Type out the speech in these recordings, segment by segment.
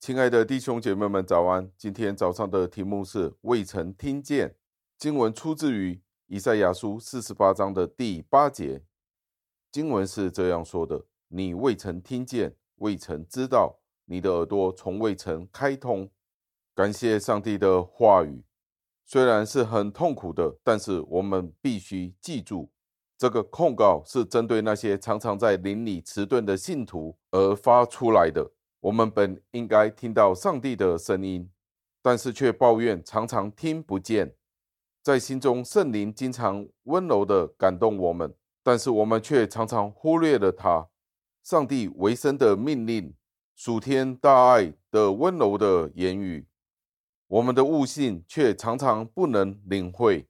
亲爱的弟兄姐妹们，早安！今天早上的题目是“未曾听见”。经文出自于以赛亚书四十八章的第八节。经文是这样说的：“你未曾听见，未曾知道，你的耳朵从未曾开通。”感谢上帝的话语，虽然是很痛苦的，但是我们必须记住，这个控告是针对那些常常在灵里迟钝的信徒而发出来的。我们本应该听到上帝的声音，但是却抱怨常常听不见。在心中，圣灵经常温柔地感动我们，但是我们却常常忽略了他。上帝为生的命令，属天大爱的温柔的言语，我们的悟性却常常不能领会。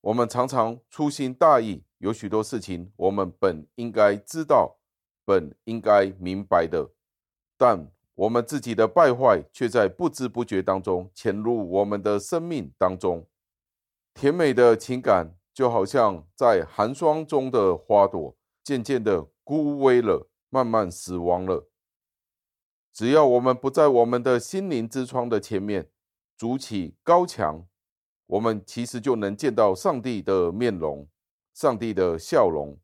我们常常粗心大意，有许多事情我们本应该知道，本应该明白的。但我们自己的败坏却在不知不觉当中潜入我们的生命当中。甜美的情感就好像在寒霜中的花朵，渐渐的枯萎了，慢慢死亡了。只要我们不在我们的心灵之窗的前面筑起高墙，我们其实就能见到上帝的面容，上帝的笑容。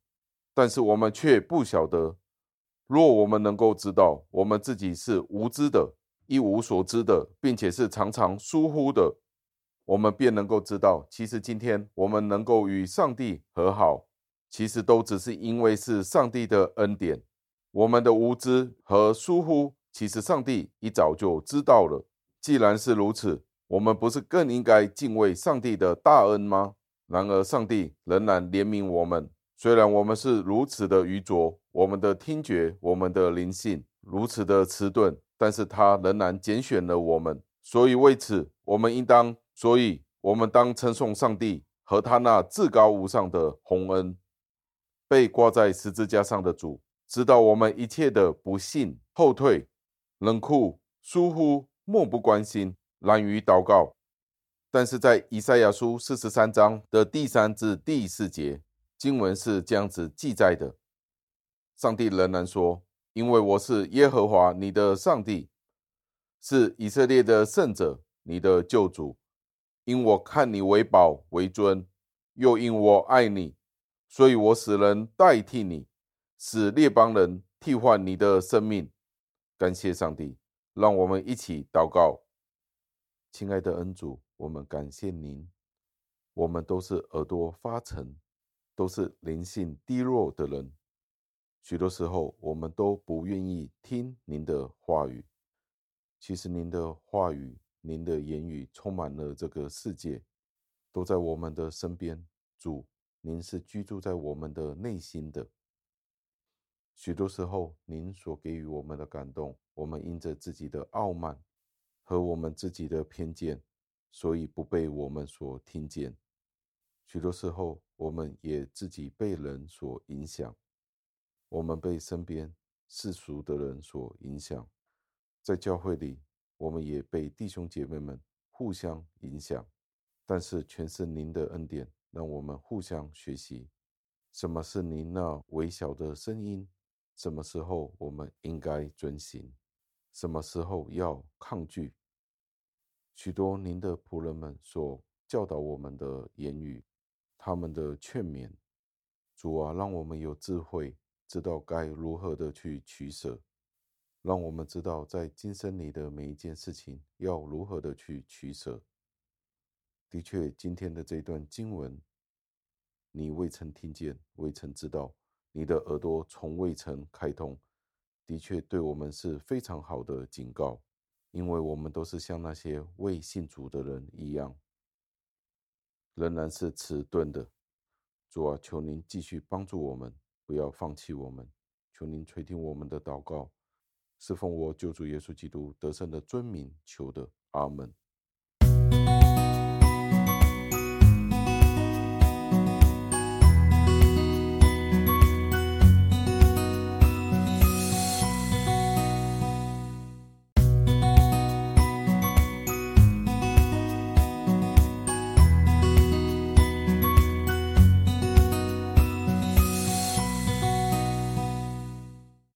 但是我们却不晓得。若我们能够知道我们自己是无知的、一无所知的，并且是常常疏忽的，我们便能够知道，其实今天我们能够与上帝和好，其实都只是因为是上帝的恩典。我们的无知和疏忽，其实上帝一早就知道了。既然是如此，我们不是更应该敬畏上帝的大恩吗？然而，上帝仍然怜悯我们。虽然我们是如此的愚拙，我们的听觉、我们的灵性如此的迟钝，但是他仍然拣选了我们。所以为此，我们应当，所以我们当称颂上帝和他那至高无上的宏恩。被挂在十字架上的主，知道我们一切的不信、后退、冷酷、疏忽、漠不关心、懒于祷告。但是在以赛亚书四十三章的第三至第四节。经文是这样子记载的：上帝仍然说：“因为我是耶和华你的上帝，是以色列的圣者，你的救主。因我看你为宝为尊，又因我爱你，所以我使人代替你，使列邦人替换你的生命。”感谢上帝，让我们一起祷告。亲爱的恩主，我们感谢您。我们都是耳朵发沉。都是灵性低弱的人，许多时候我们都不愿意听您的话语。其实您的话语、您的言语充满了这个世界，都在我们的身边。主，您是居住在我们的内心的。许多时候，您所给予我们的感动，我们因着自己的傲慢和我们自己的偏见，所以不被我们所听见。许多时候，我们也自己被人所影响，我们被身边世俗的人所影响，在教会里，我们也被弟兄姐妹们互相影响。但是，全是您的恩典，让我们互相学习，什么是您那微小的声音？什么时候我们应该遵行？什么时候要抗拒？许多您的仆人们所教导我们的言语。他们的劝勉，主啊，让我们有智慧，知道该如何的去取舍；让我们知道在今生里的每一件事情要如何的去取舍。的确，今天的这段经文，你未曾听见，未曾知道，你的耳朵从未曾开通。的确，对我们是非常好的警告，因为我们都是像那些未信主的人一样。仍然是迟钝的，主啊，求您继续帮助我们，不要放弃我们。求您垂听我们的祷告，侍奉我救主耶稣基督得胜的尊名求的，阿门。